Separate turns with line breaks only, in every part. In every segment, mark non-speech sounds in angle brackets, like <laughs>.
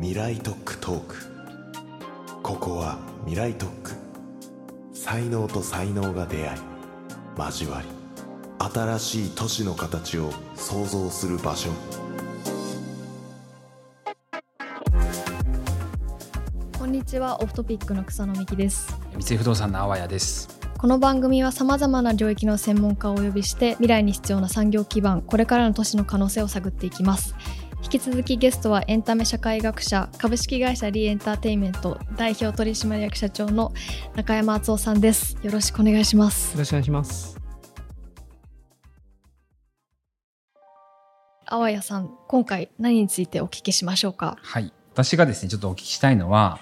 未来特区トーク。ここは未来特区才能と才能が出会い交わり新しい都市の形を創造する場所。
こんにちはオフトピックの草野美希です。
三井不動産のあわやです。
この番組はさまざまな領域の専門家をお呼びして未来に必要な産業基盤これからの都市の可能性を探っていきます引き続きゲストはエンタメ社会学者株式会社リーエンターテインメント代表取締役社長の中山敦夫さんです。よろしくお願いします。
よろしくお願いします。
あわやさん今回何についてお聞きしましょうか？
はい。私がですねちょっとお聞きしたいのは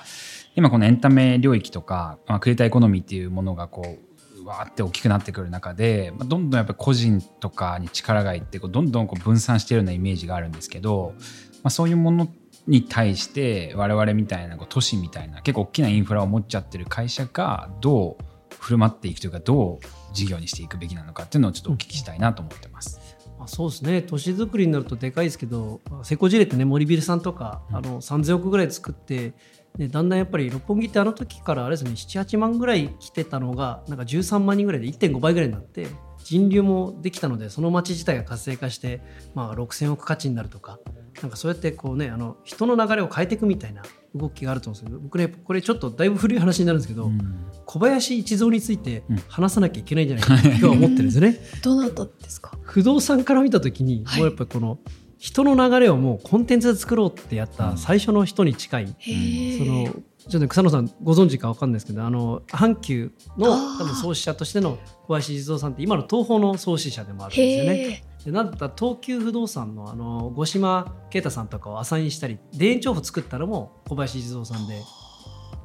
今このエンタメ領域とか、まあ、クリエイターエコノミーっていうものがこうわーって大きくなってくる中で、まあ、どんどんやっぱり個人とかに力がいってこうどんどんこう分散しているようなイメージがあるんですけど、まあ、そういうものに対して我々みたいなこう都市みたいな結構大きなインフラを持っちゃってる会社がどう振る舞っていくというかどう事業にしていくべきなのかっていうのをちょっとお聞きしたいなと思ってます。
まあ、そうですね。都市づくりになるとでかいですけど成功事例ってね森ビルさんとか、
うん。
あの3000億ぐらい作って、ね、だんだんやっぱり六本木ってあの時からあれですね78万ぐらい来てたのがなんか13万人ぐらいで1.5倍ぐらいになって人流もできたのでその街自体が活性化して、まあ、6000億価値になるとかなんかそうやってこうねあの人の流れを変えていくみたいな動きがあると思うんですけど僕ねこれちょっとだいぶ古い話になるんですけど、
うん。
小林一三について
うん。
話さなきゃいけないんじゃないかと今日は思ってるんですよね。<laughs>
どなたですか？
不動産から見た時に、
はい。
もうやっぱりこの人の流れをもうコンテンツで作ろうってやった最初の人に近い、
へ
そのちょっとね草野さんご存知か分かんないですけどあの阪急の多分創始者としての小林一三さんって今の東宝の創始者でもあるんですよね。
へ
でなんだったら東急不動産のあの五島啓太さんとかをアサインしたり田園調布作ったのも小林一三さんで。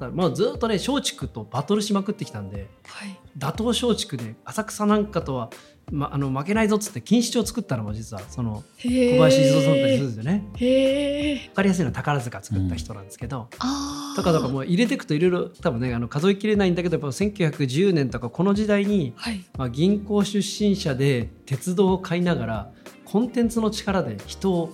まあずっとね松竹とバトルしまくってきたんで
はい。
打倒松竹で浅草なんかとは、ま、あの負けないぞっつって錦糸町を作ったのも実はその
へ
小林一三さんだったりするんですよね。分かりやすいのは宝塚作った人なんですけど、
あ
とかとかもう入れていくといろいろ多分ねあの数えきれないんだけどやっぱ1910年とかこの時代に、
はい。
まあ、銀行出身者で鉄道を買いながらコンテンツの力で人を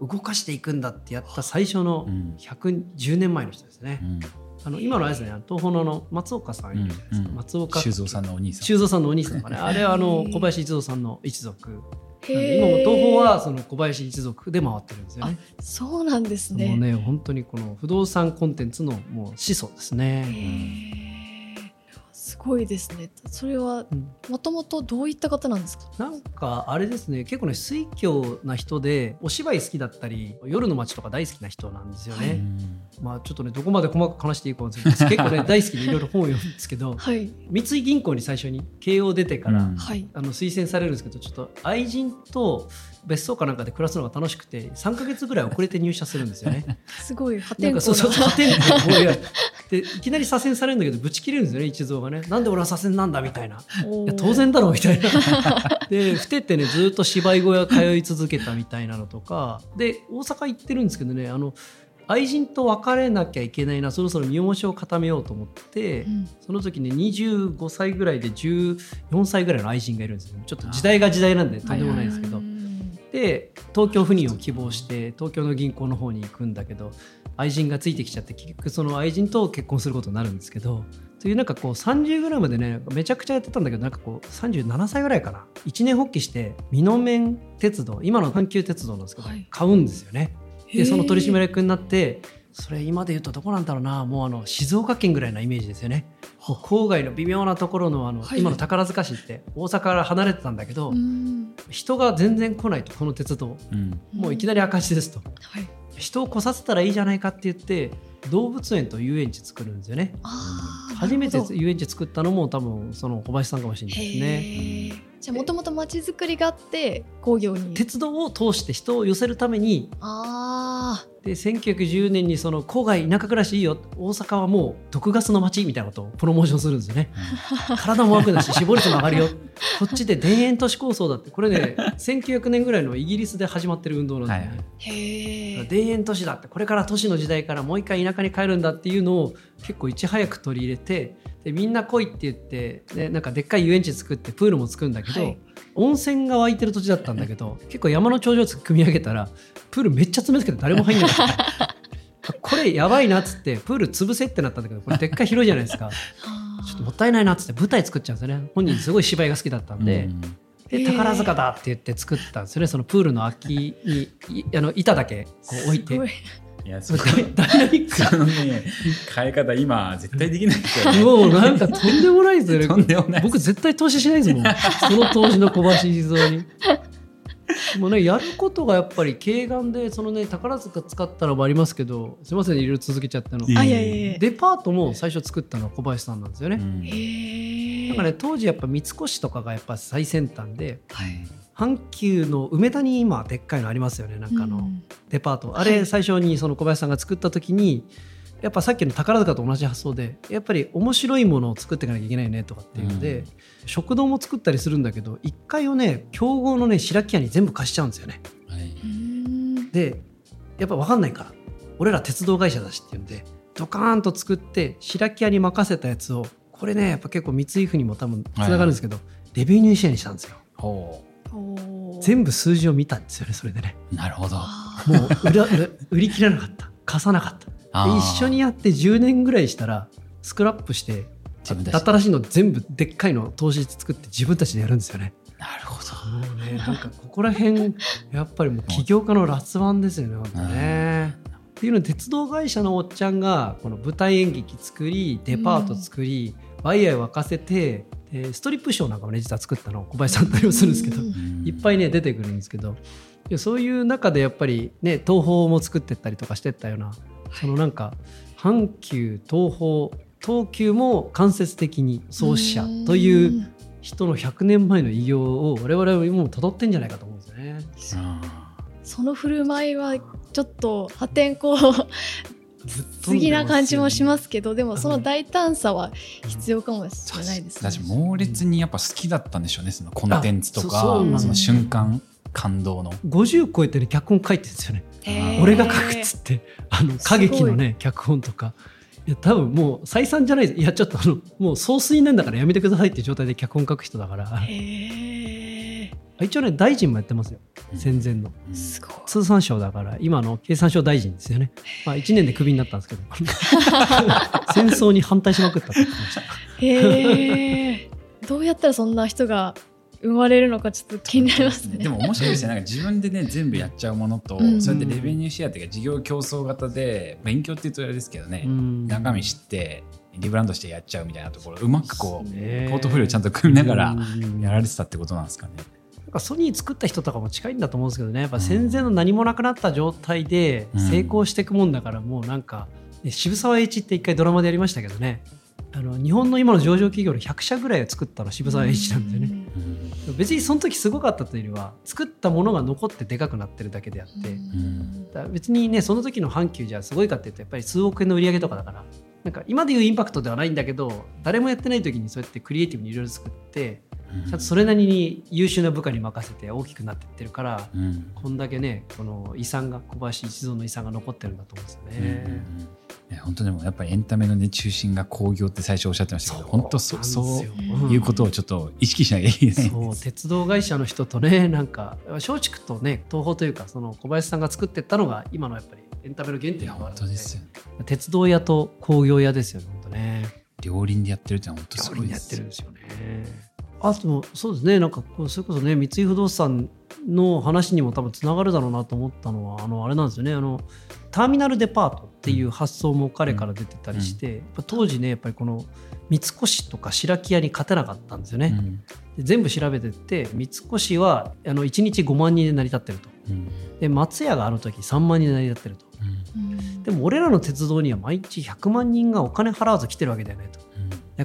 動かしていくんだってやった最初の
うん。
110年前の人ですね。
うん
あの今のあれですね東宝のあの松岡さんいるじゃないですか、
うん
松岡。
修造さんのお兄さん。
修造さんのお兄さんとかね。あれはあの小林一三さんの一族。今も東宝はその小林一族で回ってるんですよね。
そうなんです
もう
ね
ね本当にこの不動産コンテンツのもう始祖です
へ
ね。
ごいですね。それは
うん。
もともとどういった方なんですか？
なんかあれですね。結構ね水教な人でお芝居好きだったり夜の街とか大好きな人なんですよね。
はい。
まあちょっとねどこまで細かく話していいかわかんないですけど <laughs> 結構ね大好きでいろいろ本を読むんですけど
はい。
三井銀行に最初に慶応出てから、
うん。
はい。
あの推薦されるんですけどちょっと愛人と別荘かなんかで暮らすのが楽しくて3か月ぐらい遅れて入社するんですよね。<laughs>
すごい破天荒
そうそう
な
破天荒でいきなり左遷されるんだけどぶち切れるんですよね一蔵がね。なんで俺は左遷なんだみたいな。いや当然だろうみたいな。<laughs> でふてってねずっと芝居小屋通い続けたみたいなのとか。で大阪行ってるんですけどねあの愛人と別れなきゃいけないなそろそろ身重しを固めようと思って、
うん。
その時に25歳ぐらいで14歳ぐらいの愛人がいるんですよ。ちょっと時代が時代なんでとんでもないですけど、
うん
で東京赴任を希望して東京の銀行の方に行くんだけど愛人がついてきちゃって結局その愛人と結婚することになるんですけどというなんかこう30ぐらいまでねめちゃくちゃやってたんだけどなんかこう37歳ぐらいかな。一年発起して美濃面鉄道今の阪急鉄道なんですけど、
はい。
買うんですよね。でその取締役になってそれ今で言うとどこなんだろうな。もうあの静岡県ぐらいなイメージですよね。郊外の微妙なところのあの、
はい。
今の宝塚市って大阪から離れてたんだけど、
うん
人が全然来ないとこの鉄道。
うん。
もういきなり赤字ですと、
はい
人を来させたらいいじゃないかって言って動物園と遊園地作るんですよね。初めて遊園地作ったのも多分その小林さんかもしれないですね。
じゃあもともと街づくりがあって工業に。
鉄道を通して人を寄せるために
あ
で1910年にその郊外田舎暮らしいいよ。大阪はもう毒ガスの街みたいなことをプロモーションするんですよね。<laughs> 体も楽だし死亡率も上がるよ。こっちで田園都市構想だって。これね1900年ぐらいのイギリスで始まってる運動なんですよね、
はい
田園都市だって。これから都市の時代からもう一回田舎に帰るんだっていうのを結構いち早く取り入れてでみんな来いって言ってでなんかでっかい遊園地作ってプールも作るんだけど、
はい。
温泉が湧いてる土地だったんだけど結構山の頂上組み上げたらプールめっちゃ詰めつけて誰も入んなかった <laughs> これやばいなっつってプール潰せってなったんだけどこれでっかい広いじゃないですか。<laughs> ちょっともったいないなっつって舞台作っちゃうんですよね。本人すごい芝居が好きだったんで、
うん。
で宝塚だって言って作ったんです。よねそのプールの空きにいあの板だけこう置いて。
すごい。
いやそ
それダイナミック。
そのね変え方今絶対できないですよね。
もうなんかとんでもないですよね。
とんでもない
僕絶対投資しないですもん。その当時の小橋静雄に。もうね、やることがやっぱり軽眼でそのね宝塚使ったのもありますけどすいませんいろいろ続けちゃったの。デパートも最初作ったのは小林さんなんですよね、
うん。
へえ
なんかね当時やっぱ三越とかがやっぱ最先端で
はい。
阪急の梅田に今でっかいのありますよねなんかあの、
うん。
デパート。あれ
はい。
最初にその小林さんが作った時にやっぱさっきの宝塚と同じ発想でやっぱり面白いものを作っていかなきゃいけないよねとかっていうので、
うん。
食堂も作ったりするんだけど1階をね競合のね白木屋に全部貸しちゃうんですよね。
はい。
うん。
でやっぱ分かんないから俺ら鉄道会社だしっていうんでドカーンと作って白木屋に任せたやつをこれねやっぱ結構三井府にも多分つながるんですけど、レベニューシェアにしたんですよ。全部数字を見たんですよねそれでね。
うなるほど。
あ
もう売ら売売り切れなかった貸さなかった。一緒にやって10年ぐらいしたらスクラップして新しいの全部でっかいの投資作って自分たちでやるんですよね。
なるほど。
もうね。なんかここら辺 <laughs> やっぱりもう起業家の辣腕ですよね本当ね。っていうので鉄道会社のおっちゃんがこの舞台演劇作りデパート作り、ワイヤー沸かせてでストリップショーなんかもね実は作ったのを小林さん対応するんですけど、
うん
うん。
いっぱいね出てくるんですけどでそういう中でやっぱりね東宝も作ってったりとかしてったようなそのなんか阪急東宝東急も間接的に創始者という人の100年前の偉業を我々はもう辿ってんじゃないかと思うんですよね。
その振る舞いはちょっと破天荒不ぎな感じもしますけどでもその大胆さは必要かもしれないですね。
猛烈にやっぱ好きだったんでしょうねそのコンテンツとか
そ
の瞬間感動の。
50超えてね脚本書いてるんですよね。俺が書くっつって。あの歌劇のね脚本とか。いや多分もう採算じゃないです。いやちょっとあのもう総帥なんだからやめてくださいっていう状態で脚本書く人だから。一応ね大臣もやってますよ。
うん。
戦前の。
うん。
すごい。
通産省だから今の経産省大臣ですよね。まあ1年でクビになったんですけど。<laughs> 戦争に反対しまくったって言ってました。
へえどうやったらそんな人が生まれるのかちょっと気になりますね。
でも面白いですね。なんか自分でね全部やっちゃうものと、
うん。
それでレベニューシェアっていうか事業競争型で勉強って言うとあれですけどね、
うん。
中身知ってリブランドしてやっちゃうみたいなところうまくこう
ね。
ポートフォリオちゃんと組みながら
うん。
やられてたってことなんですかね。
なんかソニー作った人とかも近いんだと思うんですけどね。やっぱ戦前の何もなくなった状態で
うん。
成功していくもんだからもうなんか、ね渋沢栄一って一回ドラマでやりましたけどね。あの日本の今の上場企業の100社ぐらいを作ったの渋沢栄一なんですよね、別にその時すごかったというよりは作ったものが残ってでかくなってるだけであって、別にねその時の阪急じゃすごいかっていうとやっぱり数億円の売り上げとかだから。なんか今でいうインパクトではないんだけど誰もやってない時にそうやってクリエイティブにいろいろ作って
うん
ちゃんとそれなりに優秀な部下に任せて大きくなっていってるから
うん。
こんだけねこの遺産が小林一蔵の遺産が残ってるんだと思うんですよ
うんうんうん。
ね。
いや本当でもやっぱりエンタメの、ね、中心が工業って最初おっしゃってましたけど本当そそういうことをちょっと意識しなきゃいけない。
そう。鉄道会社の人とね <laughs> なんか松竹とね東宝というかその小林さんが作ってったのが今のやっぱりエンタメの原点
いや本
でもあるので。鉄道屋と工業屋ですよね本当ね。
両輪でやってるってのは本当す
料理やっ
ごいです
てるんですよねあとそうですねなんかこうそれこそね三井不動産の話にも多分つながるだろうなと思ったのはあのあれなんですよね。あのターミナルデパートっていう発想も彼から出てたりして、やっぱ当時ねやっぱりこの三越とか白木屋に勝てなかったんですよね、
うん。
で全部調べてって三越はあの1日5万人で成り立ってると。
うん。
で松屋があの時3万人で成り立ってると。
うん。
でも俺らの鉄道には毎日100万人がお金払わず来てるわけだよねと。で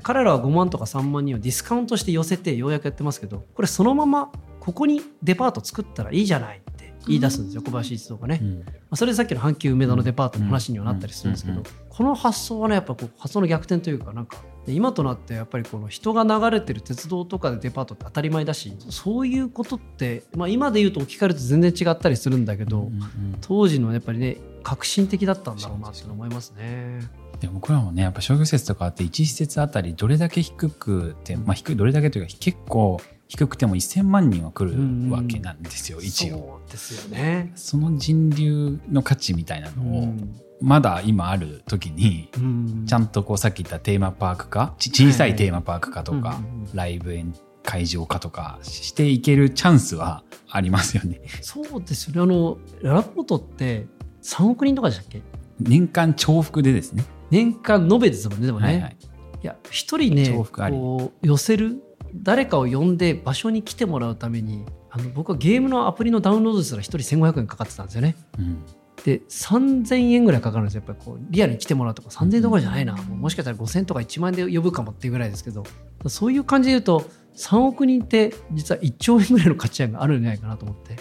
彼らは5万とか3万人をディスカウントして寄せてようやくやってますけどこれそのままここにデパート作ったらいいじゃないって言い出すんですよ、小林一郎がね、ま
うん。
あそれでさっきの阪急梅田のデパートの話にはなったりするんですけど、この発想はねやっぱこう発想の逆転というかなんかで今となってやっぱりこの人が流れてる鉄道とかでデパートって当たり前だしそういうことって、まあ、今で言うと置き換えると全然違ったりするんだけど、当時のやっぱりね革新的だったんだろうなって思いますね。
で僕らもねやっぱ商業施設とかあって1施設あたりどれだけ低くて、まあ、低いどれだけというか結構低くても1000万人は来るわけなんですよ、一応。
そうですよね。
その人流の価値みたいな
う
のを
ん。
まだ今ある時に
うん。
ちゃんとこうさっき言ったテーマパーク化ち小さいテーマパーク化とか、ライブ演会場化とかしていけるチャンスはありますよね。
そうですよね。あのララポートって3億人とかでしたっけ？
年間重複でですね。
年間延べですもんねでもね、
はいはい。
いや一人ねこう寄せる誰かを呼んで場所に来てもらうためにあの僕はゲームのアプリのダウンロードすら一人1500円かかってたんですよね。
うん。
で3000円ぐらいかかるんですよ。やっぱりこうリアルに来てもらうとか。3000円どころじゃないな、もうもしかしたら5000円とか1万円で呼ぶかもっていうぐらいですけど。そういう感じで言うと3億人って実は1兆円ぐらいの価値観があるんじゃないかなと思って。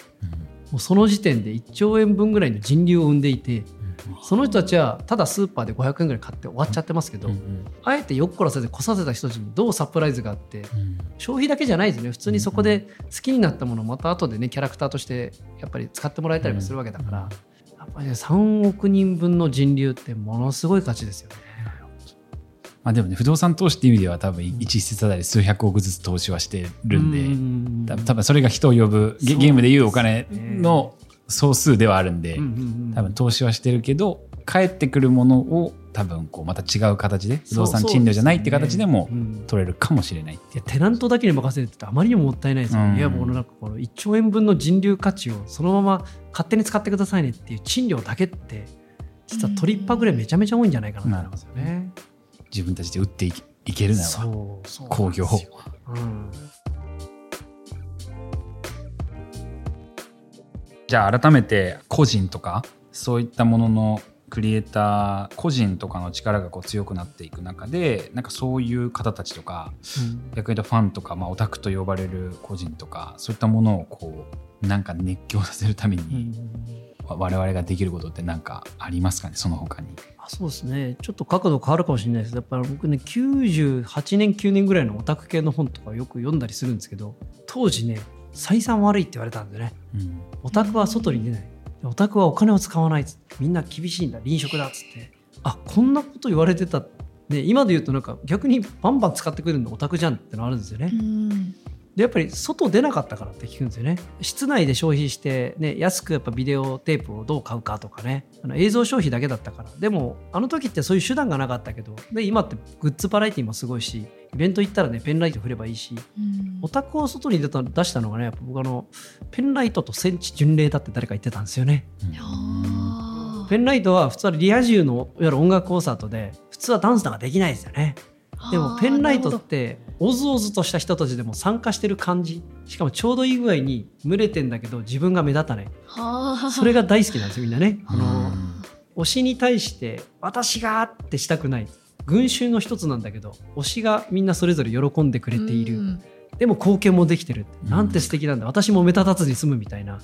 もうその時点で1兆円分ぐらいの人流を生んでいてその人たちはただスーパーで500円ぐらい買って終わっちゃってますけど、
うんうん。
あえてよっこらせて来させた人たちにどうサプライズがあって
うん。
消費だけじゃないですね。普通にそこで好きになったものをまた後でねキャラクターとしてやっぱり使ってもらえたりもするわけだから、やっぱりね3億人分の人流ってものすごい価値ですよね。
まあでもね不動産投資っていう意味では多分一施設あたり数百億ずつ投資はしてるんで、
うん
多分それが人を呼ぶゲームでいうお金の総数ではあるんで、
うんうんうん。
多分投資はしてるけど返ってくるものを多分こうまた違う形で不動産賃料じゃないって形でも取れるかもしれない。って
いやテナントだけに任せるってあまりにももったいないですよね。
うん。
いやもうなんかこの1兆円分の人流価値をそのまま勝手に使ってくださいねっていう賃料だけって実はトリッパーぐらいめちゃめちゃ多いんじゃないかなと思いますよね。
自分たちで売っていけるなら工業。
うん
じゃあ改めて個人とかそういったもののクリエイター個人とかの力がこう強くなっていく中でなんかそういう方たちとか逆に言うとファンとか、まあ、オタクと呼ばれる個人とかそういったものをこうなんか熱狂させるため
う
に、
ん。
わ我々ができることって何かありますかね？その他に。
あそうですね。ちょっと角度変わるかもしれないです。やっぱり僕ね98年9年ぐらいのオタク系の本とかよく読んだりするんですけど当時ね採算悪いって言われたんでね。
うん
オタクは外に出ない。オタクはお金を使わないっつって。みんな厳しいんだ臨食だっつって。あこんなこと言われてた。ね今で言うとなんか逆にバンバン使ってくるのオタクじゃんってのあるんですよね、
うん。
でやっぱり外出なかったからって聞くんですよね。室内で消費して、ね、安くやっぱビデオテープをどう買うかとかね。あの映像消費だけだったから。でもあの時ってそういう手段がなかったけどで今ってグッズバラエティもすごいしイベント行ったらねペンライト振ればいいし
うん。
オタクを外に出た出したのがねやっぱ僕あのペンライトとセンチ巡礼だって誰か言ってたんですよね。ペンライトは普通はリア充のいわゆる音楽コンサートで普通はダンスなんかできないですよね。でもペンライトっておずおずとした人たちでも参加してる感じ。しかもちょうどいい具合に群れてんだけど自分が目立たない。
はあ。
それが大好きなんですよみんなね。あ
う
の
ん
推しに対して私がってしたくない。群衆の一つなんだけど推しがみんなそれぞれ喜んでくれている、
うん。
でも貢献もできてる。
うん。
なんて素敵なんだ。私も目立たずに済むみたいな。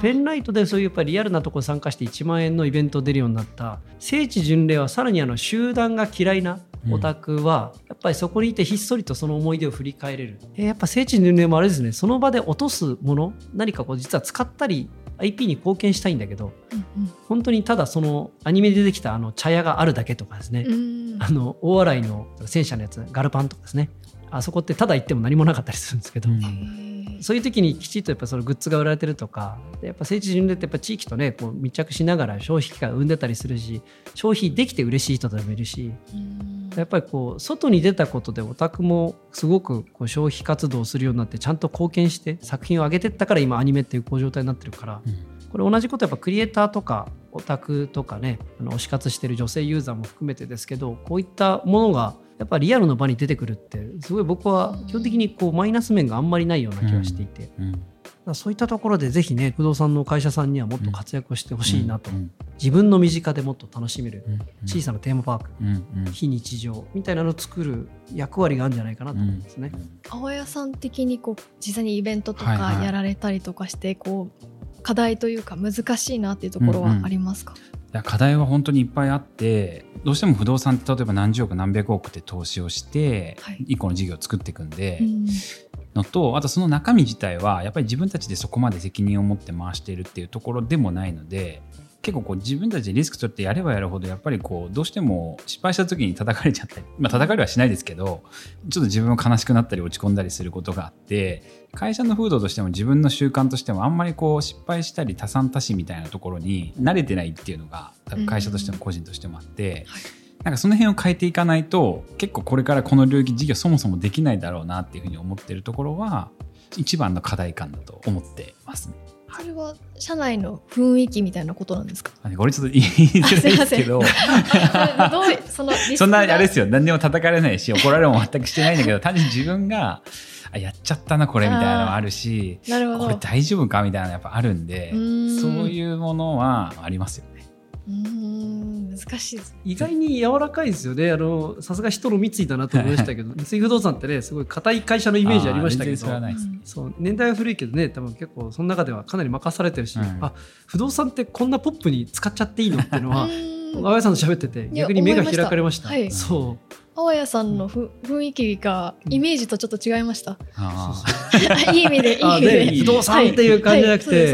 ペンライトでそういうやっぱりリアルなところ参加して1万円のイベント出るようになった。聖地巡礼はさらにあの集団が嫌いなオタクはやっぱりそこにいてひっそりとその思い出を振り返れる。でやっぱ聖地巡礼もあれですね。その場で落とすもの何かこう実は使ったり IP に貢献したいんだけど
うん
本当にただそのアニメで出てきたあの茶屋があるだけとかですね、
うん。
あの大洗の戦車のやつガルパンとかですね。あそこってただ行っても何もなかったりするんですけど、
うん。
そういう時にきちっとやっぱそのグッズが売られてるとかでやっぱ聖地巡礼ってやっぱ地域とねこう密着しながら消費機会を生んでたりするし消費できて嬉しい人でもいるし。
うん
やっぱりこう外に出たことでオタクもすごくこう消費活動をするようになってちゃんと貢献して作品を上げてったから今アニメっていうこう状態になってるから
うん。
これ同じことやっぱクリエイターとかオタクとかねあの推し活してる女性ユーザーも含めてですけどこういったものがやっぱリアルの場に出てくるってすごい僕は基本的にこうマイナス面があんまりないような気がしていて、
うん。
だからそういったところでぜひね不動産の会社さんにはもっと活躍をしてほしいなと、
うん
自分の身近でもっと楽しめる
うん
小さなテーマパーク、
うんうん。
非日常みたいなのを作る役割があるんじゃないかなと思うんですね。
青谷さん的にこう実際にイベントと
はいはい。
かやられたりとかしてこう課題というか難しいなっていうところはありますか、
いや課題は本当にいっぱいあってどうしても不動産って例えば何十億何百億って投資をして
はい。
一個の事業を作っていくんで、
うん。
のとあとその中身自体はやっぱり自分たちでそこまで責任を持って回しているっていうところでもないので結構こう自分たちでリスク取ってやればやるほどやっぱりこうどうしても失敗した時に叩かれちゃったりまあ叩かれはしないですけどちょっと自分も悲しくなったり落ち込んだりすることがあって会社の風土としても自分の習慣としてもあんまりこう失敗したり多産多死みたいなところに慣れてないっていうのが多分会社としても個人としてもあって。なんかその辺を変えていかないと結構これからこの領域事業そもそもできないだろうなっていうふうに思ってるところは一番の課題感だと思ってますね。
それは社内の雰囲気みたいなことなんですか？
あこれちょっと言いづらいですけど
それどうその
そんなあれですよ。何にも叩かれないし怒られも全くしてないんだけど <laughs> 単純に自分があやっちゃったなこれみたいなのもあるし
なるほど。
これ大丈夫か？みたいなのやっぱあるんでそういうものはありますよ。ね。
うーん難しいです
意外に柔らかいですよね。あのさすが人の三井だなと思いましたけど。<laughs> 三井不動産ってねすごい硬い会社のイメージありましたけど。そう年代は古いけどね多分結構その中ではかなり任されてるし、
うん。
あ不動産ってこんなポップに使っちゃっていいのっていうのは
うーん。
青谷さんと喋ってて逆に目が開かれました。
思いました。
そう
青谷さんのふ雰囲気がイメージとちょっと違いました。
あ <laughs>
いい意味で、いい
あ
意味で。
で不動産っていう感じじゃなくて。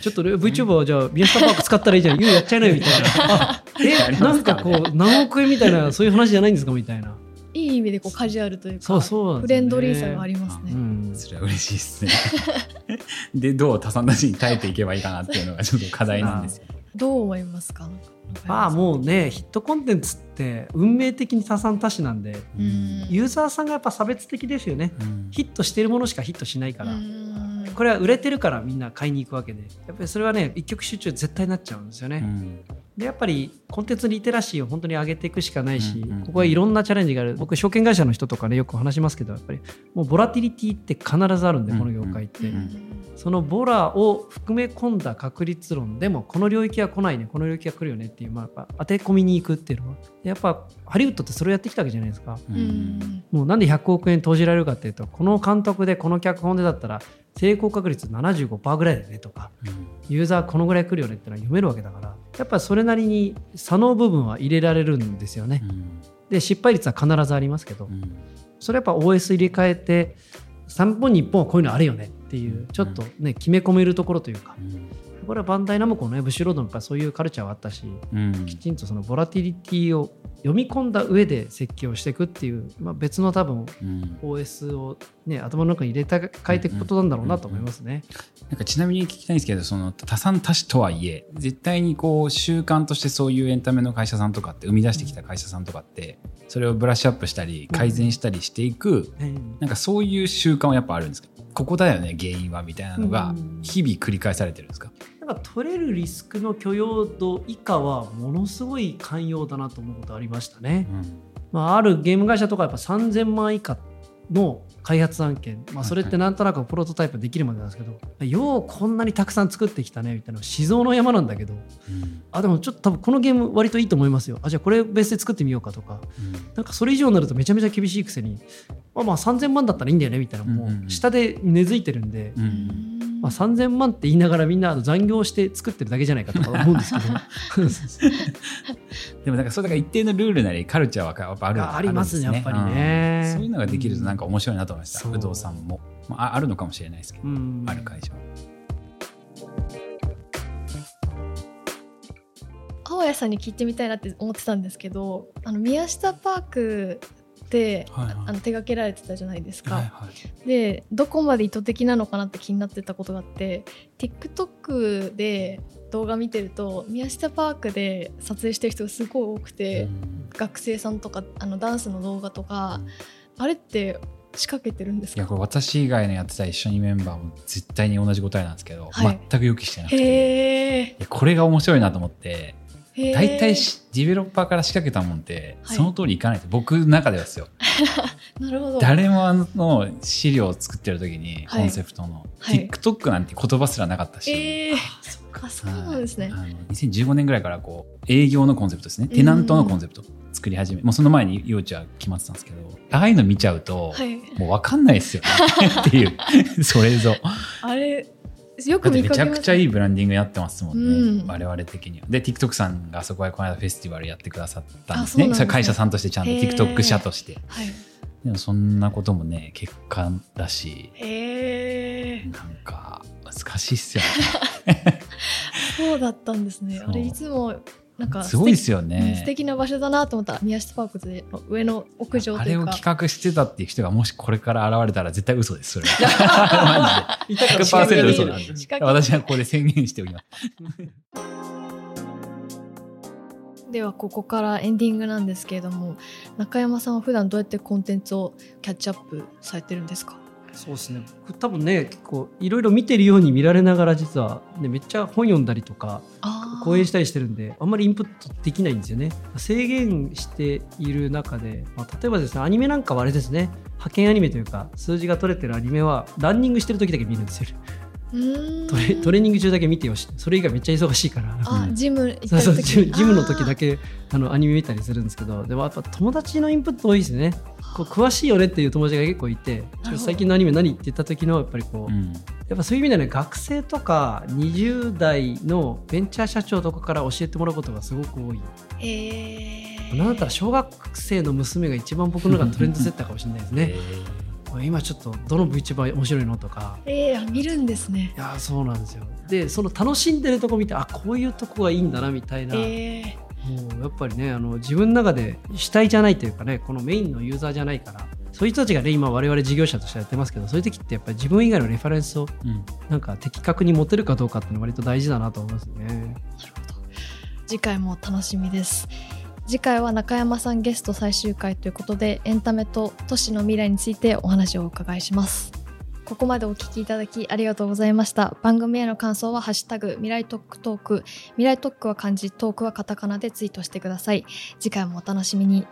ちょっとね VTuber はじゃあ宮下パーク使ったらいいじゃん、言うやっちゃいなよみたいな。<laughs> あえ、なんかこう、何億円みたいな、そういう話じゃないんですかみたいな。
いい意味でこうカジュアルというか、
そうそう
フレンドリーさがありますね。
うん
それは嬉しいですね。でどう多産なしに耐えていけばいいかなっていうのがちょっと課題なんですよ。
どう思いますか？
まあもうね、ヒットコンテンツって運命的に多産多死なんで、
うん。
ユーザーさんがやっぱ差別的ですよね。
うん。
ヒットしてるものしかヒットしないから。
うん。
これは売れてるからみんな買いに行くわけで。やっぱりそれはね一極集中絶対になっちゃうんですよね、
うん
でやっぱりコンテンツリテラシーを本当に上げていくしかないし、
うんうんうん。
ここはいろんなチャレンジがある。僕証券会社の人とかねよく話しますけどやっぱりもうボラティリティって必ずあるんでこの業界って、
うんうん。
そのボラを含め込んだ確率論でもこの領域は来ないねこの領域は来るよねっていう、まあ、やっぱ当て込みに行くっていうのは。やっぱハリウッドってそれをやってきたわけじゃないですか。
う
うん。ん
もうなんで100億円投じられるかっていうとこの監督でこの脚本でだったら成功確率75%ぐらいだよねとかユーザーこのぐらい来るよねってのは読めるわけだからやっぱりそれなりに差の部分は入れられるんですよね。
うん。
で失敗率は必ずありますけど
うん。
それやっぱ OS 入れ替えて3本に1本はこういうのあるよねっていうちょっとね決め込めるところというかこれはバンダイナムコのねブッシュロードもやっぱそういうカルチャーはあったし
うん。
きちんとそのボラティリティを読み込んだ上で設計をしていくっていう、まあ、別の多分
うん。
OS を、ね、頭の中に入れた変えていくことなんだろうなと思いますね。
なんかちなみに聞きたいんですけどその多産多死とはいえ絶対にこう習慣としてそういうエンタメの会社さんとかって生み出してきた会社さんとかってそれをブラッシュアップしたり改善したりしていくなんかそういう習慣はやっぱあるんですか？ここだよね原因はみたいなのが
うん。
日々繰り返されてるんですか？
なんか取れるリスクの許容度以下はものすごい寛容だなと思うことありましたね。まあ、あるゲーム会社とかやっぱ3000万以下の開発案件、まあ、それってなんとなくプロトタイプできるまでなんですけど、ようこんなにたくさん作ってきたねみたいな至蔵の山なんだけど
うん。
あでもちょっと多分このゲーム割といいと思いますよ。あじゃあこれベースで作ってみようかとか。なんかそれ以上になるとめちゃめちゃ厳しいくせにまあまあ3000万だったらいいんだよねみたいなも
うんうんう
うん。下で根付いてるんで、
うんうん
まあ、3000万って言いながらみんなあの残業して作ってるだけじゃないかとか思うんですけど <laughs>
でもなんかそうだから一定のルールなりカルチャーはやっぱある
あありますねやっぱりね。
うんそういうのができるとなんか面白いなと思いました、
そう
不動産も、まあ、ああるのかもしれないですけど、
う。ん
ある会社は。
青谷さんに聞いてみたいなって思ってたんですけどあの宮下パークで、
はいはい。
あの手掛けられてたじゃないですか。
はいはい。
でどこまで意図的なのかなって気になってたことがあって TikTok で動画見てると宮下パークで撮影してる人がすごい多くて、
うん。
学生さんとかあのダンスの動画とか、あれって仕掛けてるんですか？
いやこれ私以外のやってた一緒にメンバーも絶対に同じ答えなんですけど、
はい。
全く予期してなくて。
へ
いやこれが面白いなと思って
え
大体しディベロッパーから仕掛けたもんって
はい。
その通りいかないと、僕の中ではですよ。<laughs>
なるほど。
誰もあの資料を作ってる時に
はい。
コンセプトの、
はい。
TikTok なんて言葉すらなかったし、
えー、あそうなんですね、
はいあの2015年ぐらいからこう営業のコンセプトですね。テナントのコンセプト作り始めもうその前に幼稚は決まってたんですけどああいうの見ちゃうと、
はい。
もう分かんないですよね。<laughs> っていうそれぞ。
あれよく見かけます
ゃくちゃいいブランディングやってますもんね、
うん。
我々的には。で TikTok さんがそこへこの間フェスティバルやってくださったんですね
ね
それ会社さんとしてちゃんと TikTok 社として。
はい。
でもそんなこともね結果だし。
へえ
なんか難しいっすよね。<laughs>
そうだったんですね。あれいつもなんか
すごいですよ
うん
ね
素。敵な場所だなと思った宮下パークで上の屋上
あれを
というか
企画してたっていう人がもしこれから現れたら絶対嘘です。それは。<laughs> マジで。
いたから
100%嘘なんで私はここで宣言しておきます。
ではここからエンディングなんですけれども中山さんは普段どうやってコンテンツをキャッチアップされてるんですか？
そうですね。僕多分ね結構いろいろ見てるように見られながら実は、ね、めっちゃ本読んだりとか
あ
講演したりしてるんであんまりインプットできないんですよね。制限している中で、まあ、例えばですねアニメなんかはあれですね。派遣アニメというか数字が取れてるアニメはランニングしてる時だけ見るんですよトレトレーニング中だけ見てよし。それ以外めっちゃ忙しいから。
あジム
の時だ
け
けあのアニメ見たりするんですけど。でもやっぱ友達のインプット多いですね。こう詳しいよねっていう友達が結構いて。ちょっと最近のアニメ何って言った時のやっぱりこう、
うん。
やっぱそういう意味ではね学生とか20代のベンチャー社長とかから教えてもらうことがすごく多い。
へえ
なんだったら小学生の娘が一番僕の中のトレンドセッターかもしれないですね <laughs> 今ちょっとどの VTuber 面白いのとか。
えー、あ見るんですね。
いやーそうなんですよ。でその楽しんでるとこ見てあこういうとこがいいんだなみたいな、
え
もうやっぱりねあの自分の中で主体じゃないというかねこのメインのユーザーじゃないから。そういう人たちがね今我々事業者としてやってますけどそういう時ってやっぱり自分以外のレファレンスを
うん。
なんか的確に持てるかどうかっていうのは割と大事だなと思いますね。
ー、なるほど。次回も楽しみです次回は中山さんゲスト最終回ということでエンタメと都市の未来についてお話をお伺いします。ここまでお聞きいただきありがとうございました。番組への感想はハッシュタグ未来トックトーク。未来トックは漢字トークはカタカナでツイートしてください。次回もお楽しみに。